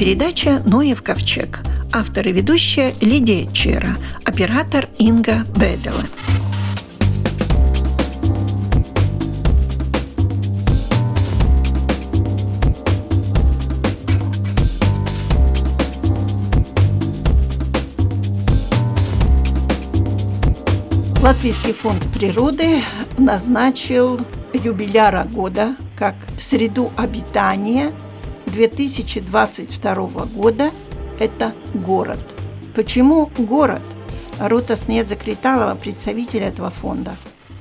передача «Ноев ковчег». Автор и ведущая Лидия Чера. Оператор Инга Бедела. Латвийский фонд природы назначил юбиляра года как среду обитания 2022 года – это город. Почему город? Рута Снедза-Криталова, представитель этого фонда.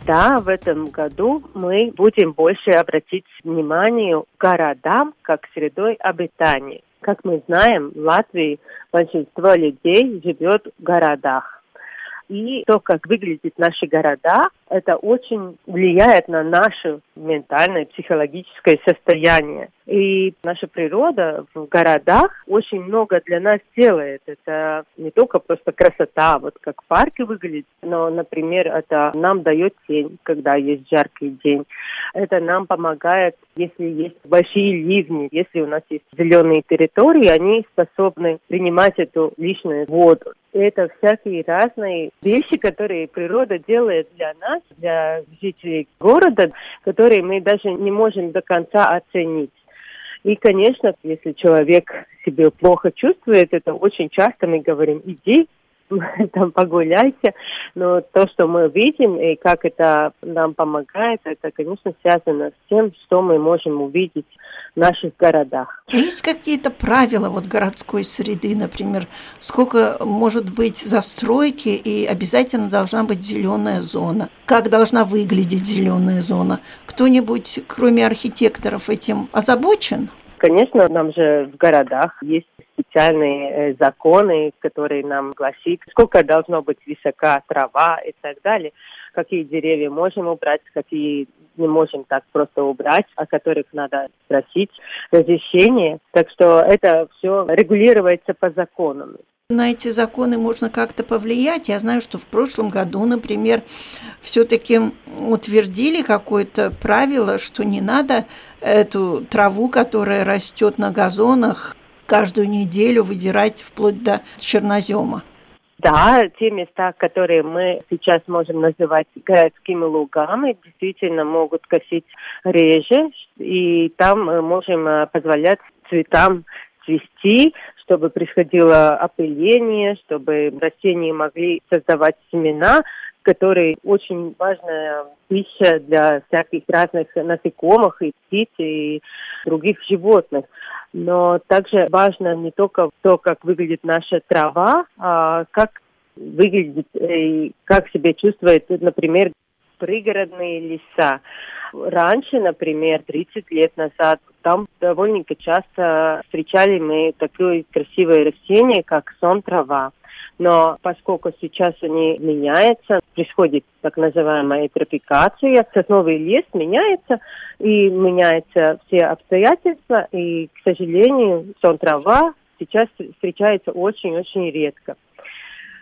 Да, в этом году мы будем больше обратить внимание городам как средой обитания. Как мы знаем, в Латвии большинство людей живет в городах. И то, как выглядят наши города, это очень влияет на наше ментальное, психологическое состояние. И наша природа в городах очень много для нас делает. Это не только просто красота, вот как парки выглядят, но, например, это нам дает тень, когда есть жаркий день. Это нам помогает, если есть большие ливни, если у нас есть зеленые территории, они способны принимать эту лишнюю воду. Это всякие разные вещи, которые природа делает для нас, для жителей города, которые мы даже не можем до конца оценить. И, конечно, если человек себя плохо чувствует, это очень часто мы говорим, иди там погуляйте. Но то, что мы видим и как это нам помогает, это, конечно, связано с тем, что мы можем увидеть в наших городах. Есть какие-то правила вот городской среды, например, сколько может быть застройки и обязательно должна быть зеленая зона? Как должна выглядеть зеленая зона? Кто-нибудь, кроме архитекторов, этим озабочен? Конечно, нам же в городах есть специальные э, законы, которые нам гласят, сколько должно быть высока трава и так далее, какие деревья можем убрать, какие не можем так просто убрать, о которых надо просить разрешение. Так что это все регулируется по законам на эти законы можно как-то повлиять. Я знаю, что в прошлом году, например, все-таки утвердили какое-то правило, что не надо эту траву, которая растет на газонах, каждую неделю выдирать вплоть до чернозема. Да, те места, которые мы сейчас можем называть городскими лугами, действительно могут косить реже, и там мы можем э, позволять цветам цвести, чтобы происходило опыление, чтобы растения могли создавать семена, которые очень важная пища для всяких разных насекомых и птиц и других животных. Но также важно не только то, как выглядит наша трава, а как выглядит и как себя чувствует, например, пригородные леса. Раньше, например, 30 лет назад, там довольно часто встречали мы такое красивое растение, как сон трава. Но поскольку сейчас они меняются, происходит так называемая эутропикация, сосновый лес меняется, и меняются все обстоятельства, и, к сожалению, сон трава сейчас встречается очень-очень редко.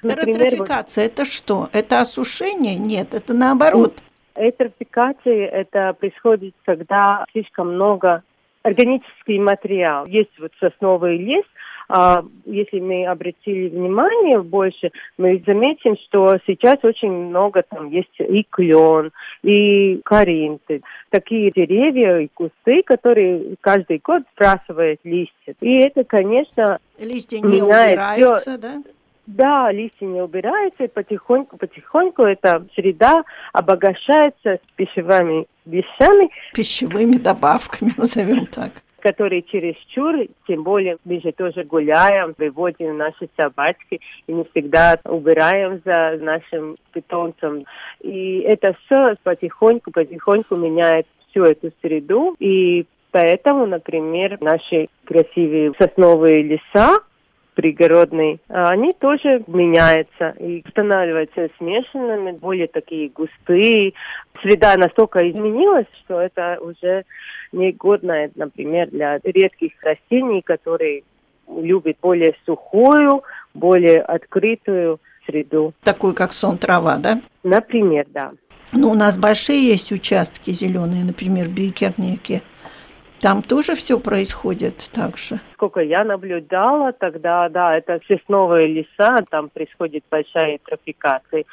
Например, Ретрофикация вот... это что? Это осушение? Нет, это наоборот. Эутрофикация это происходит, когда слишком много органический материал. Есть вот сосновый лес, а если мы обратили внимание больше, мы заметим, что сейчас очень много там есть и клен, и коринты. Такие деревья и кусты, которые каждый год сбрасывают листья. И это, конечно, листья не убираются, все. да? Да, листья не убираются, и потихоньку-потихоньку эта среда обогащается пищевыми вещами. Пищевыми добавками, назовем так которые чересчур, тем более мы же тоже гуляем, выводим наши собачки и не всегда убираем за нашим питомцем. И это все потихоньку-потихоньку меняет всю эту среду. И поэтому, например, наши красивые сосновые леса, пригородные, они тоже меняются и становятся смешанными, более такие густые. Среда настолько изменилась, что это уже негодно, например, для редких растений, которые любят более сухую, более открытую среду. Такую, как сон трава, да? Например, да. Ну, у нас большие есть участки зеленые, например, в Бикернике. Там тоже все происходит так же? Сколько я наблюдала, тогда, да, это сосновые леса, там происходит большая трофикация.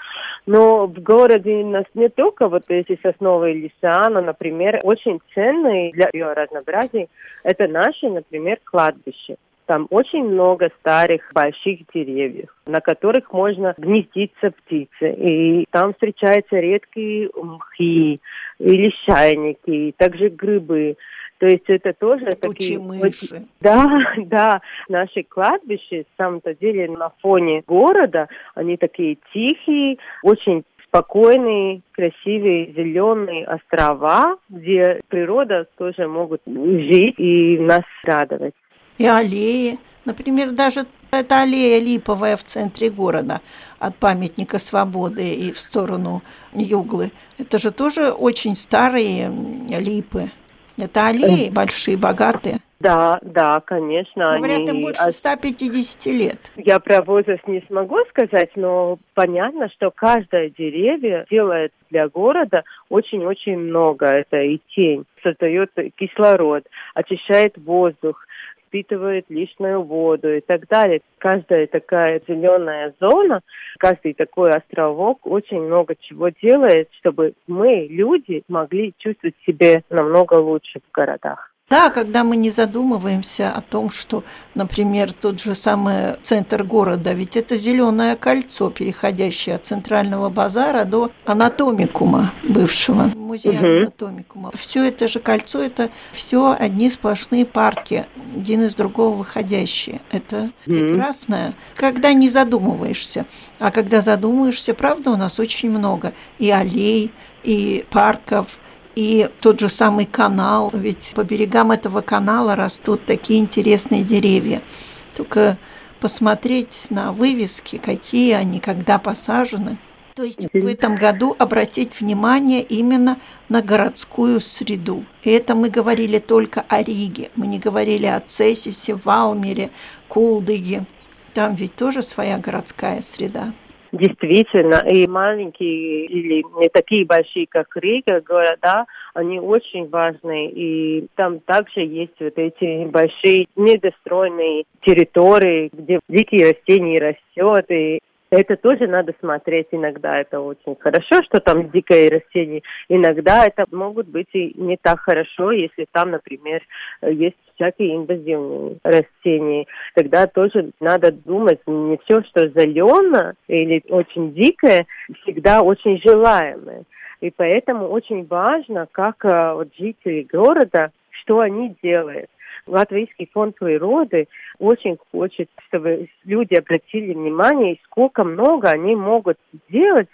Но в городе у нас не только вот эти сосновые леса, но, например, очень ценные для биоразнообразия, это наши, например, кладбища. Там очень много старых больших деревьев, на которых можно гнездиться птицы. И там встречаются редкие мхи или шайники, также грибы. То есть это тоже такие... Мыши. Да, да. Наши кладбища, в самом-то деле, на фоне города, они такие тихие, очень спокойные, красивые, зеленые острова, где природа тоже могут жить и нас радовать и аллеи. Например, даже эта аллея липовая в центре города от памятника свободы и в сторону Юглы. Это же тоже очень старые липы. Это аллеи большие, богатые. Да, да, конечно. Говорят, они... им больше 150 лет. Я про возраст не смогу сказать, но понятно, что каждое деревья делает для города очень-очень много. Это и тень, создает кислород, очищает воздух, впитывает лишнюю воду и так далее. Каждая такая зеленая зона, каждый такой островок очень много чего делает, чтобы мы, люди, могли чувствовать себя намного лучше в городах. Да, когда мы не задумываемся о том, что, например, тот же самый центр города, ведь это зеленое кольцо, переходящее от центрального базара до анатомикума бывшего музея угу. анатомикума. Все это же кольцо, это все одни сплошные парки, один из другого выходящие. Это угу. прекрасно, когда не задумываешься. А когда задумываешься, правда, у нас очень много и аллей, и парков, и тот же самый канал, ведь по берегам этого канала растут такие интересные деревья. Только посмотреть на вывески, какие они, когда посажены. То есть в этом году обратить внимание именно на городскую среду. И это мы говорили только о Риге. Мы не говорили о Цесисе, Валмере, Кулдыге. Там ведь тоже своя городская среда. Действительно, и маленькие или не такие большие, как Рига, города, они очень важны. И там также есть вот эти большие недостроенные территории, где дикие растения растет, и это тоже надо смотреть. Иногда это очень хорошо, что там дикое растение. Иногда это могут быть и не так хорошо, если там, например, есть всякие инвазивные растения. Тогда тоже надо думать, не все, что зелено или очень дикое, всегда очень желаемое. И поэтому очень важно, как э, вот, жители города, что они делают. Латвийский фонд природы очень хочет, чтобы люди обратили внимание, сколько много они могут сделать,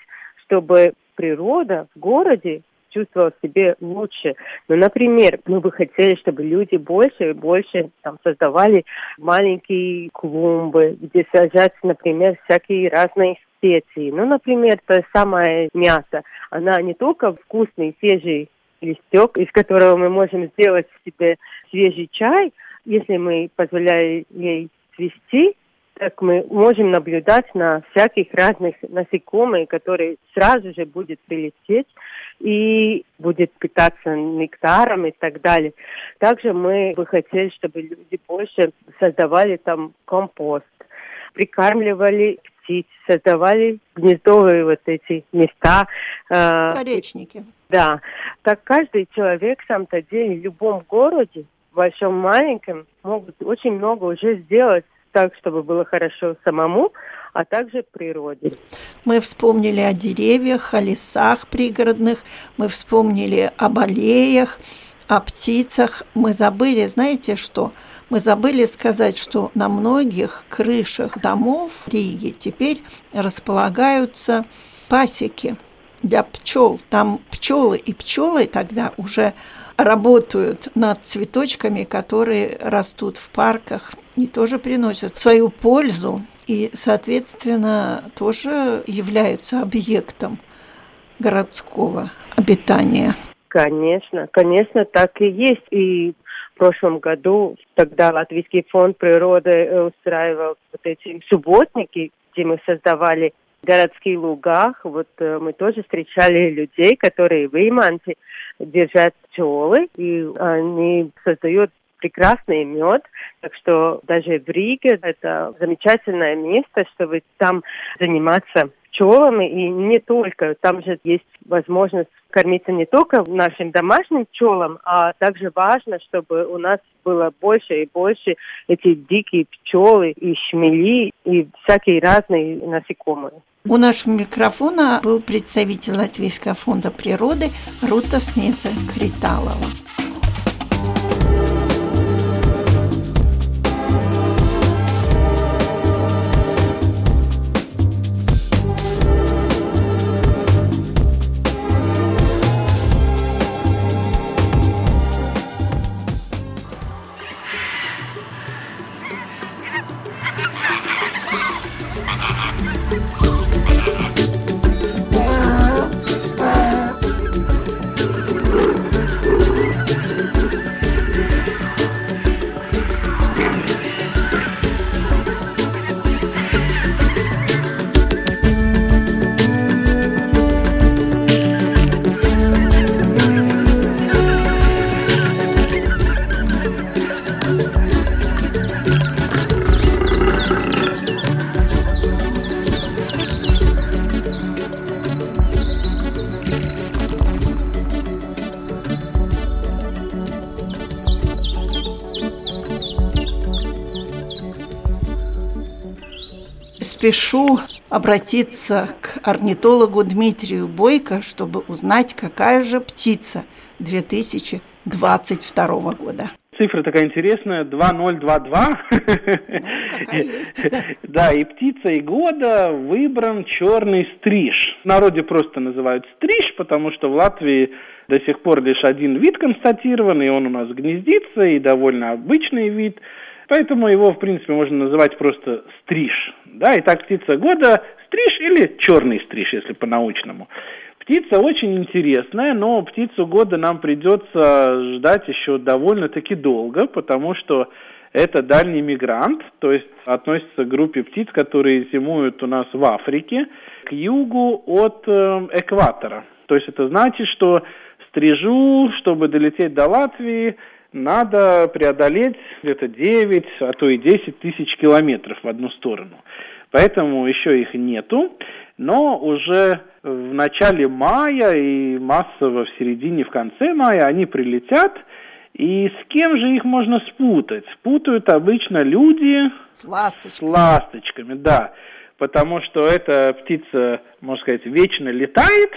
чтобы природа в городе чувствовал себе лучше. Ну, например, мы бы хотели, чтобы люди больше и больше там создавали маленькие клумбы, где сажать, например, всякие разные специи. Ну, например, то самое мясо. Она не только вкусный, свежий листек, из которого мы можем сделать себе свежий чай, если мы позволяем ей цвести, так мы можем наблюдать на всяких разных насекомых, которые сразу же будут прилететь и будет питаться нектаром и так далее. Также мы бы хотели, чтобы люди больше создавали там компост, прикармливали птиц, создавали гнездовые вот эти места. Поречники. Да. Так каждый человек, в самом-то деле, в любом городе, большом, маленьком, могут очень много уже сделать так, чтобы было хорошо самому, а также природе. Мы вспомнили о деревьях, о лесах пригородных, мы вспомнили об аллеях, о птицах. Мы забыли, знаете что? Мы забыли сказать, что на многих крышах домов в Риге теперь располагаются пасеки для пчел. Там пчелы и пчелы тогда уже работают над цветочками, которые растут в парках и тоже приносят свою пользу и, соответственно, тоже являются объектом городского обитания. Конечно, конечно, так и есть. И в прошлом году тогда Латвийский фонд природы устраивал вот эти субботники, где мы создавали городских лугах. Вот э, мы тоже встречали людей, которые в Иманте держат пчелы, и они создают прекрасный мед. Так что даже в Риге это замечательное место, чтобы там заниматься пчелами и не только. Там же есть возможность кормиться не только нашим домашним пчелам, а также важно, чтобы у нас было больше и больше эти дикие пчелы и шмели и всякие разные насекомые. У нашего микрофона был представитель Латвийского фонда природы Рута Снеца Криталова. Спешу обратиться к орнитологу Дмитрию Бойко, чтобы узнать, какая же птица 2022 года. Цифра такая интересная, 2022. Ну, да, и птица и года выбран черный стриж. В народе просто называют стриж, потому что в Латвии до сих пор лишь один вид констатирован, и он у нас гнездится, и довольно обычный вид – Поэтому его, в принципе, можно называть просто стриж. Да, и так птица года стриж или черный стриж, если по-научному. Птица очень интересная, но птицу года нам придется ждать еще довольно-таки долго, потому что это дальний мигрант, то есть относится к группе птиц, которые зимуют у нас в Африке, к югу от э, экватора. То есть это значит, что стрижу, чтобы долететь до Латвии, надо преодолеть где-то 9, а то и 10 тысяч километров в одну сторону. Поэтому еще их нету, но уже в начале мая и массово в середине, в конце мая они прилетят, и с кем же их можно спутать? Спутают обычно люди с ласточками. С ласточками, да. Потому что эта птица, можно сказать, вечно летает.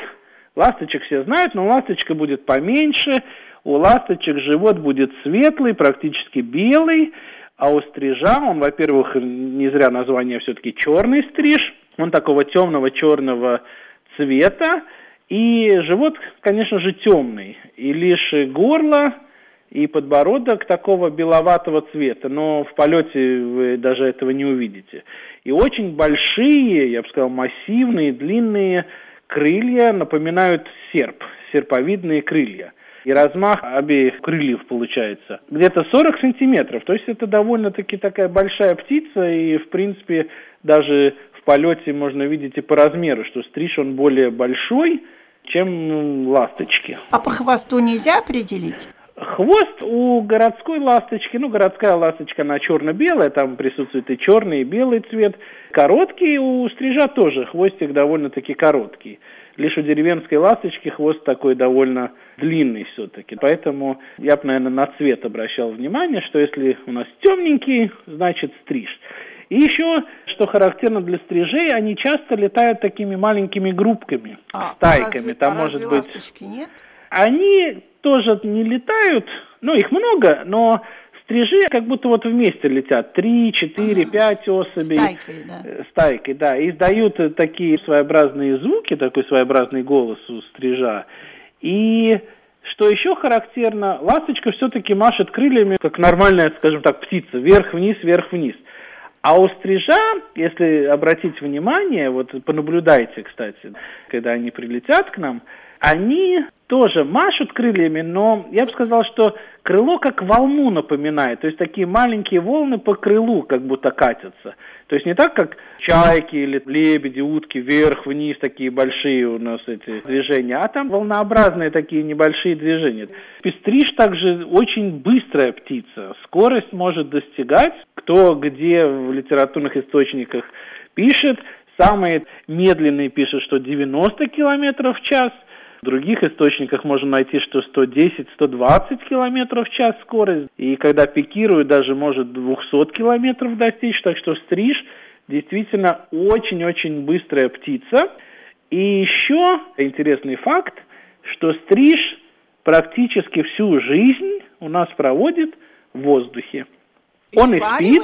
Ласточек все знают, но ласточка будет поменьше, у ласточек живот будет светлый, практически белый, а у стрижа, он, во-первых, не зря название все-таки черный стриж, он такого темного черного цвета, и живот, конечно же, темный, и лишь горло и подбородок такого беловатого цвета, но в полете вы даже этого не увидите. И очень большие, я бы сказал, массивные, длинные крылья напоминают серп, серповидные крылья – и размах обеих крыльев получается где-то 40 сантиметров. То есть это довольно-таки такая большая птица, и в принципе даже в полете можно видеть и по размеру, что стриж он более большой, чем ну, ласточки. А по хвосту нельзя определить? Хвост у городской ласточки, ну, городская ласточка, она черно-белая, там присутствует и черный, и белый цвет. Короткий у стрижа тоже, хвостик довольно-таки короткий. Лишь у деревенской ласточки хвост такой довольно длинный все-таки. Поэтому я бы, наверное, на цвет обращал внимание, что если у нас темненький, значит стриж. И еще, что характерно для стрижей, они часто летают такими маленькими группками, а, стайками. Разве, Там а может быть. Нет? Они тоже не летают, ну их много, но стрижи как будто вот вместе летят, три, четыре, пять особей. Стайкой, да. Э, стайкой, да. И издают такие своеобразные звуки, такой своеобразный голос у стрижа. И что еще характерно, ласточка все-таки машет крыльями, как нормальная, скажем так, птица, вверх-вниз, вверх-вниз. А у стрижа, если обратить внимание, вот понаблюдайте, кстати, когда они прилетят к нам, они тоже машут крыльями, но я бы сказал, что крыло как волну напоминает, то есть такие маленькие волны по крылу как будто катятся. То есть не так, как чайки или лебеди, утки, вверх-вниз, такие большие у нас эти движения, а там волнообразные такие небольшие движения. Пестриж также очень быстрая птица, скорость может достигать, кто где в литературных источниках пишет, самые медленные пишут, что 90 километров в час – в других источниках можно найти, что 110-120 км в час скорость. И когда пикирует, даже может 200 км достичь. Так что стриж действительно очень-очень быстрая птица. И еще интересный факт, что стриж практически всю жизнь у нас проводит в воздухе. Он и спит,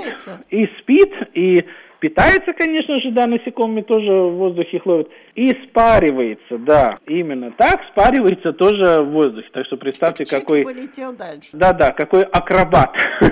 и спит, и Питается, конечно же, да, насекомыми тоже в воздухе их ловят. И спаривается, да, именно так, спаривается тоже в воздухе. Так что представьте, Чик какой... полетел дальше. Да-да, какой акробат.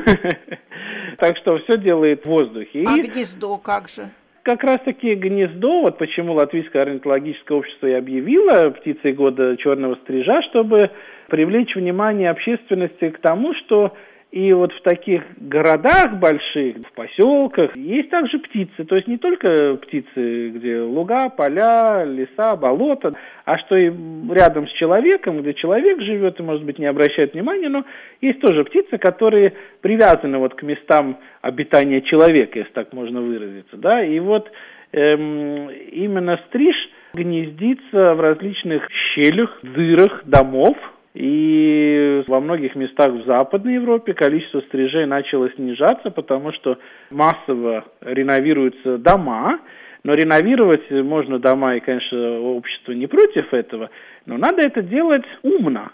Так что все делает в воздухе. А гнездо как же? как раз-таки гнездо, вот почему Латвийское орнитологическое общество и объявило птицей года черного стрижа, чтобы привлечь внимание общественности к тому, что и вот в таких городах больших, в поселках, есть также птицы. То есть не только птицы, где луга, поля, леса, болота, а что и рядом с человеком, где человек живет и, может быть, не обращает внимания, но есть тоже птицы, которые привязаны вот к местам обитания человека, если так можно выразиться. Да? И вот эм, именно стриж гнездится в различных щелях, дырах домов, и во многих местах в Западной Европе количество стрижей начало снижаться, потому что массово реновируются дома, но реновировать можно дома, и, конечно, общество не против этого, но надо это делать умно.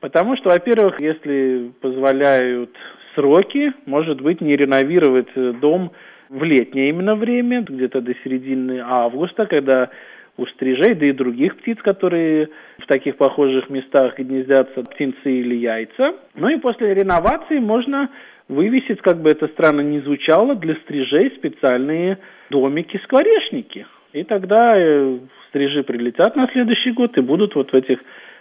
Потому что, во-первых, если позволяют сроки, может быть, не реновировать дом в летнее именно время, где-то до середины августа, когда у стрижей, да и других птиц, которые в таких похожих местах гнездятся, птенцы или яйца. Ну и после реновации можно вывесить, как бы это странно ни звучало, для стрижей специальные домики-скворечники. И тогда э, стрижи прилетят на следующий год и будут вот в этих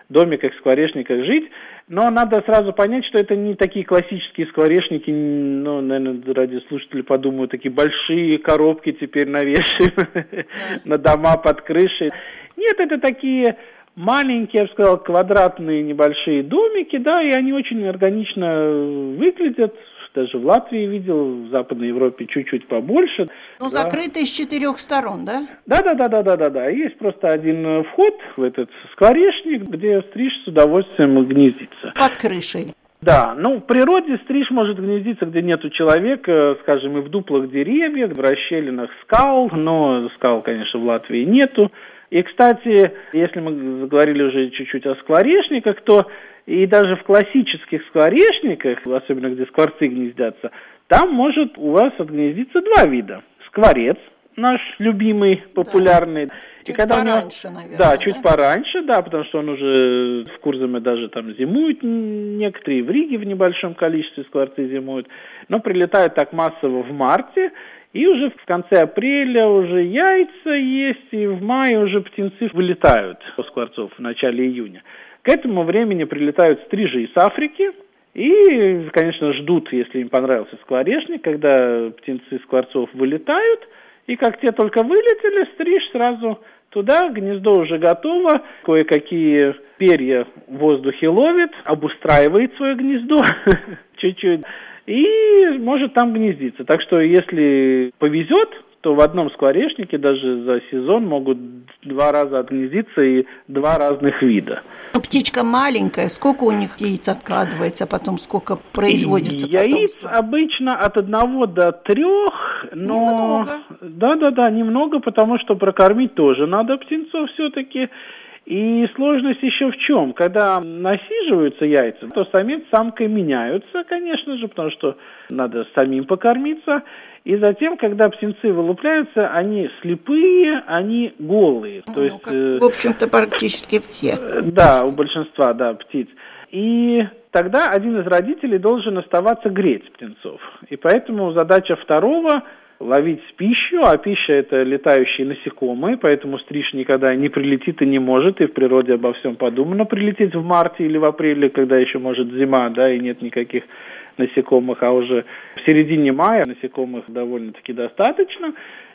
домиках, скворечниках жить. Но надо сразу понять, что это не такие классические скворечники, ну, наверное, ради слушателей подумают, такие большие коробки теперь навешиваем на дома под крышей. Нет, это такие маленькие, я бы сказал, квадратные небольшие домики, да, и они очень органично выглядят, даже в Латвии видел, в Западной Европе чуть-чуть побольше. Но да. закрыты с четырех сторон, да? Да, да, да, да, да, да, да. Есть просто один э, вход в этот скворечник, где стриж с удовольствием гнездится. Под крышей. Да, ну в природе стриж может гнездиться, где нету человека, скажем, и в дуплах деревьев, в расщелинах скал, но скал, конечно, в Латвии нету. И, кстати, если мы заговорили уже чуть-чуть о скворечниках, то и даже в классических скворечниках, особенно где скворцы гнездятся, там может у вас отгнездиться два вида. Скворец, наш любимый, популярный. Да. Чуть и когда пораньше, него, наверное. Да, да, чуть пораньше, да, потому что он уже в Курзаме даже там зимует некоторые, в Риге в небольшом количестве скворцы зимуют, но прилетают так массово в марте, и уже в конце апреля уже яйца есть, и в мае уже птенцы вылетают у скворцов в начале июня. К этому времени прилетают стрижи из Африки, и, конечно, ждут, если им понравился скворечник, когда птенцы скворцов вылетают, и как те только вылетели, стриж сразу туда, гнездо уже готово, кое-какие перья в воздухе ловит, обустраивает свое гнездо чуть-чуть, и может там гнездиться. Так что, если повезет, то в одном скворечнике даже за сезон могут два раза отгнездиться и два разных вида. Ну, птичка маленькая, сколько у них яиц откладывается, а потом сколько производится Яиц потомство? обычно от одного до трех, но... Немного. Да-да-да, немного, потому что прокормить тоже надо птенцов все-таки. И сложность еще в чем? Когда насиживаются яйца, то самец с самкой меняются, конечно же, потому что надо самим покормиться. И затем, когда птенцы вылупляются, они слепые, они голые. То ну, есть, как, э, в общем-то, практически все. Да, у большинства, да, птиц. И тогда один из родителей должен оставаться греть птенцов. И поэтому задача второго ловить пищу, а пища это летающие насекомые, поэтому стриж никогда не прилетит и не может, и в природе обо всем подумано прилететь в марте или в апреле, когда еще может зима, да, и нет никаких насекомых, а уже в середине мая насекомых довольно-таки достаточно.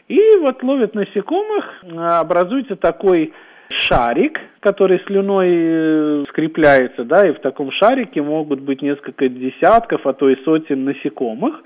И вот ловят насекомых, образуется такой шарик, который слюной э, скрепляется, да, и в таком шарике могут быть несколько десятков, а то и сотен насекомых.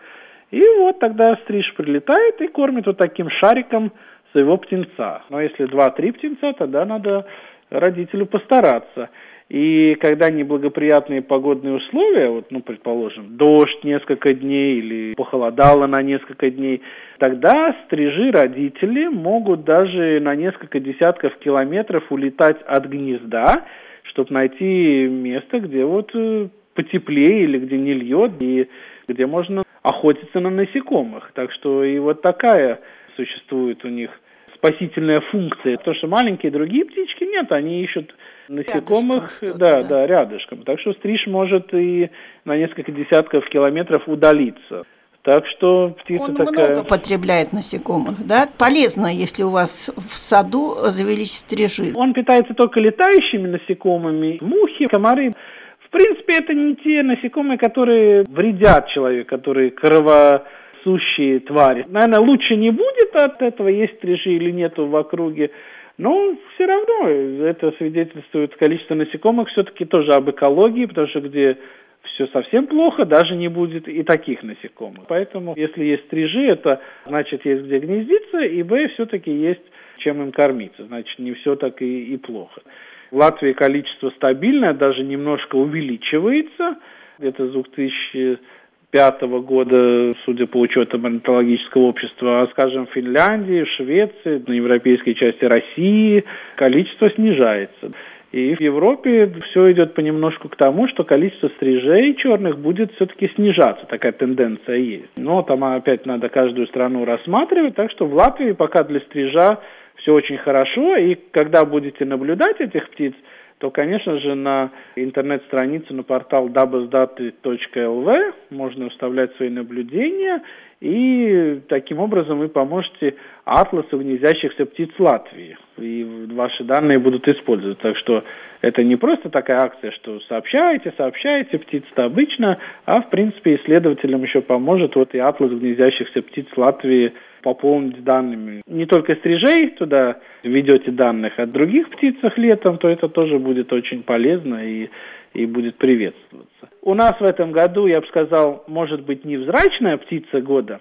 И вот тогда стриж прилетает и кормит вот таким шариком своего птенца. Но если два-три птенца, тогда надо родителю постараться. И когда неблагоприятные погодные условия, вот, ну, предположим, дождь несколько дней или похолодало на несколько дней, тогда стрижи родители могут даже на несколько десятков километров улетать от гнезда, чтобы найти место, где вот э, потеплее или где не льет, и где можно охотиться на насекомых. Так что и вот такая существует у них спасительная функция. То, что маленькие другие птички нет, они ищут насекомых, да, да, да, рядышком. Так что стриж может и на несколько десятков километров удалиться. Так что птица Он такая... много потребляет насекомых, да? Полезно, если у вас в саду завелись стрижи. Он питается только летающими насекомыми, мухи, комары. Принципе, это не те насекомые, которые вредят человеку, которые кровосущие твари. Наверное, лучше не будет от этого, есть стрижи или нету в округе. Но все равно это свидетельствует количество насекомых все-таки тоже об экологии, потому что где все совсем плохо, даже не будет и таких насекомых. Поэтому, если есть стрижи, это значит есть где гнездиться, и б, все-таки есть чем им кормиться. Значит, не все так и, и плохо. В Латвии количество стабильное, даже немножко увеличивается. Где-то с 2000 2005 года, судя по учетам орнитологического общества, а, скажем, в Финляндии, в Швеции, на европейской части России количество снижается. И в Европе все идет понемножку к тому, что количество стрижей черных будет все-таки снижаться. Такая тенденция есть. Но там опять надо каждую страну рассматривать. Так что в Латвии пока для стрижа все очень хорошо. И когда будете наблюдать этих птиц, то, конечно же, на интернет-страницу, на портал dabasdаты.lv можно вставлять свои наблюдения, и таким образом вы поможете атласу гнездящихся птиц Латвии, и ваши данные будут использоваться. Так что это не просто такая акция, что сообщаете, сообщаете, птиц-то обычно, а в принципе исследователям еще поможет вот и атлас гнездящихся птиц Латвии пополнить данными. Не только стрижей туда ведете данных, а других птицах летом, то это тоже будет очень полезно и, и будет приветствоваться. У нас в этом году, я бы сказал, может быть невзрачная птица года,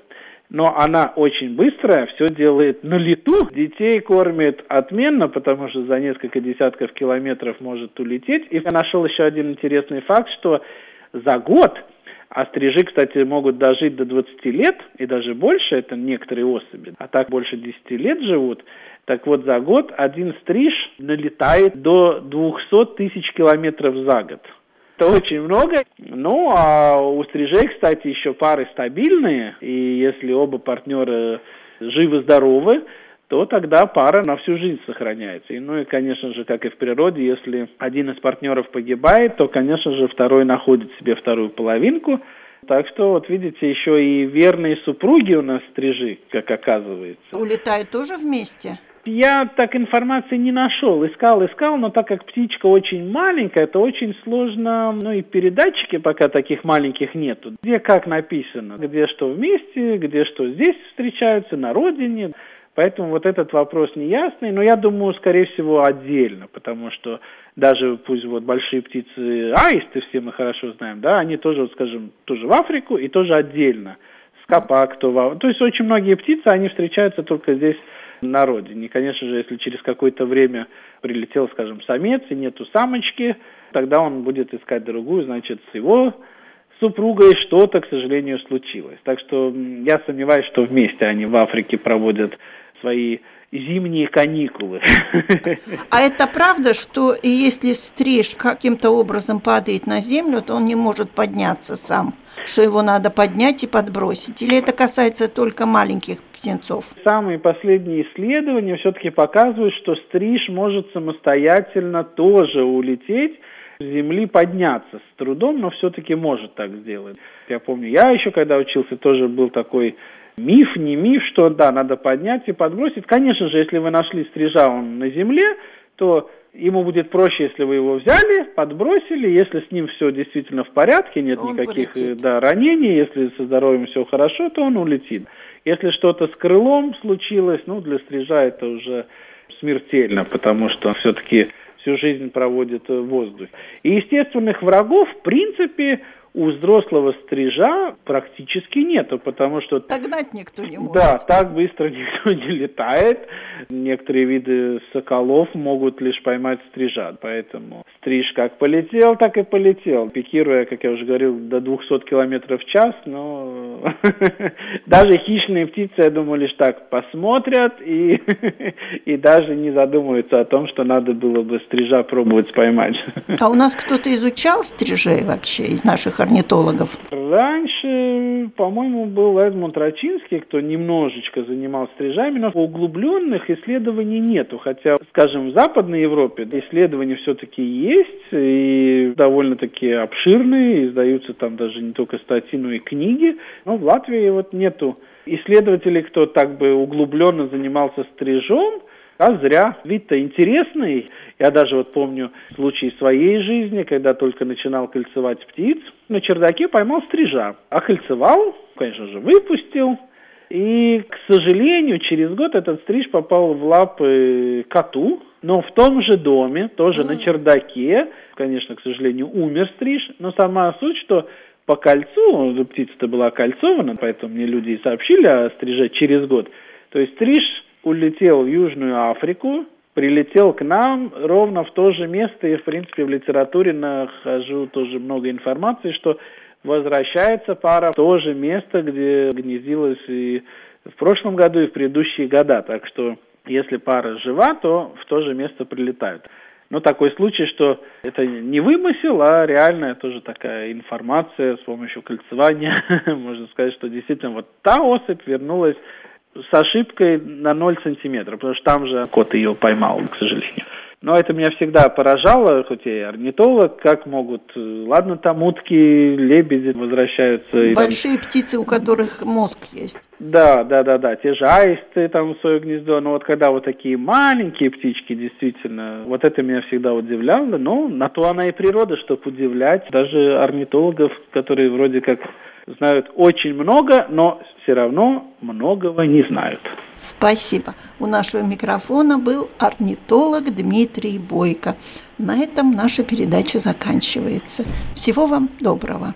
но она очень быстрая, все делает на лету. Детей кормит отменно, потому что за несколько десятков километров может улететь. И я нашел еще один интересный факт, что за год а стрижи, кстати, могут дожить до 20 лет и даже больше, это некоторые особи, а так больше 10 лет живут. Так вот, за год один стриж налетает до 200 тысяч километров за год. Это очень много. Ну, а у стрижей, кстати, еще пары стабильные, и если оба партнера живы-здоровы, то тогда пара на всю жизнь сохраняется. И, ну и, конечно же, как и в природе, если один из партнеров погибает, то, конечно же, второй находит себе вторую половинку. Так что, вот видите, еще и верные супруги у нас стрижи, как оказывается. Улетают тоже вместе? Я так информации не нашел. Искал, искал, но так как птичка очень маленькая, это очень сложно. Ну и передатчики пока таких маленьких нету. Где как написано, где что вместе, где что здесь встречаются, на родине. Поэтому вот этот вопрос неясный, но я думаю, скорее всего, отдельно, потому что даже пусть вот большие птицы, аисты все мы хорошо знаем, да, они тоже, вот, скажем, тоже в Африку и тоже отдельно. Скопак, то, в... то есть очень многие птицы, они встречаются только здесь на родине. И, конечно же, если через какое-то время прилетел, скажем, самец и нету самочки, тогда он будет искать другую, значит, с его супругой что-то, к сожалению, случилось. Так что я сомневаюсь, что вместе они в Африке проводят свои зимние каникулы. А это правда, что если стриж каким-то образом падает на землю, то он не может подняться сам? Что его надо поднять и подбросить? Или это касается только маленьких птенцов? Самые последние исследования все-таки показывают, что стриж может самостоятельно тоже улететь с земли подняться с трудом, но все-таки может так сделать. Я помню, я еще когда учился, тоже был такой Миф, не миф, что да, надо поднять и подбросить. Конечно же, если вы нашли стрижа он на земле, то ему будет проще, если вы его взяли, подбросили, если с ним все действительно в порядке, нет он никаких да, ранений, если со здоровьем все хорошо, то он улетит. Если что-то с крылом случилось, ну, для стрижа это уже смертельно, потому что все-таки всю жизнь проводит в воздухе. И естественных врагов, в принципе, у взрослого стрижа практически нету, потому что... Догнать никто не может. Да, так быстро никто не летает. Некоторые виды соколов могут лишь поймать стрижа, поэтому стриж как полетел, так и полетел, пикируя, как я уже говорил, до 200 километров в час, но даже хищные птицы, я думаю, лишь так посмотрят и, и даже не задумываются о том, что надо было бы стрижа пробовать поймать. А у нас кто-то изучал стрижей вообще из наших орнитологов? Раньше, по-моему, был Эдмунд Рачинский, кто немножечко занимался стрижами, но углубленных исследований нету. Хотя, скажем, в Западной Европе исследования все-таки есть, и довольно-таки обширные, издаются там даже не только статьи, но и книги. Но в Латвии вот нету исследователей, кто так бы углубленно занимался стрижом, а зря. Вид-то интересный. Я даже вот помню случай своей жизни, когда только начинал кольцевать птиц. На чердаке поймал стрижа. Окольцевал, конечно же, выпустил. И, к сожалению, через год этот стриж попал в лапы коту, но в том же доме, тоже на чердаке. Конечно, к сожалению, умер стриж, но сама суть, что по кольцу, птица-то была окольцована, поэтому мне люди и сообщили о стриже через год. То есть стриж улетел в Южную Африку, прилетел к нам ровно в то же место, и, в принципе, в литературе нахожу тоже много информации, что возвращается пара в то же место, где гнездилась и в прошлом году, и в предыдущие года. Так что, если пара жива, то в то же место прилетают. Но такой случай, что это не вымысел, а реальная тоже такая информация с помощью кольцевания. Можно сказать, что действительно вот та особь вернулась с ошибкой на 0 сантиметров, потому что там же кот ее поймал, к сожалению. Но это меня всегда поражало, хоть я и орнитолог, как могут, э, ладно, там утки, лебеди возвращаются. Большие там... птицы, у которых мозг есть. Да, да, да, да, те же аисты там в свое гнездо, но вот когда вот такие маленькие птички, действительно, вот это меня всегда удивляло, но на то она и природа, чтобы удивлять даже орнитологов, которые вроде как знают очень много, но все равно многого не знают. Спасибо. У нашего микрофона был орнитолог Дмитрий Бойко. На этом наша передача заканчивается. Всего вам доброго.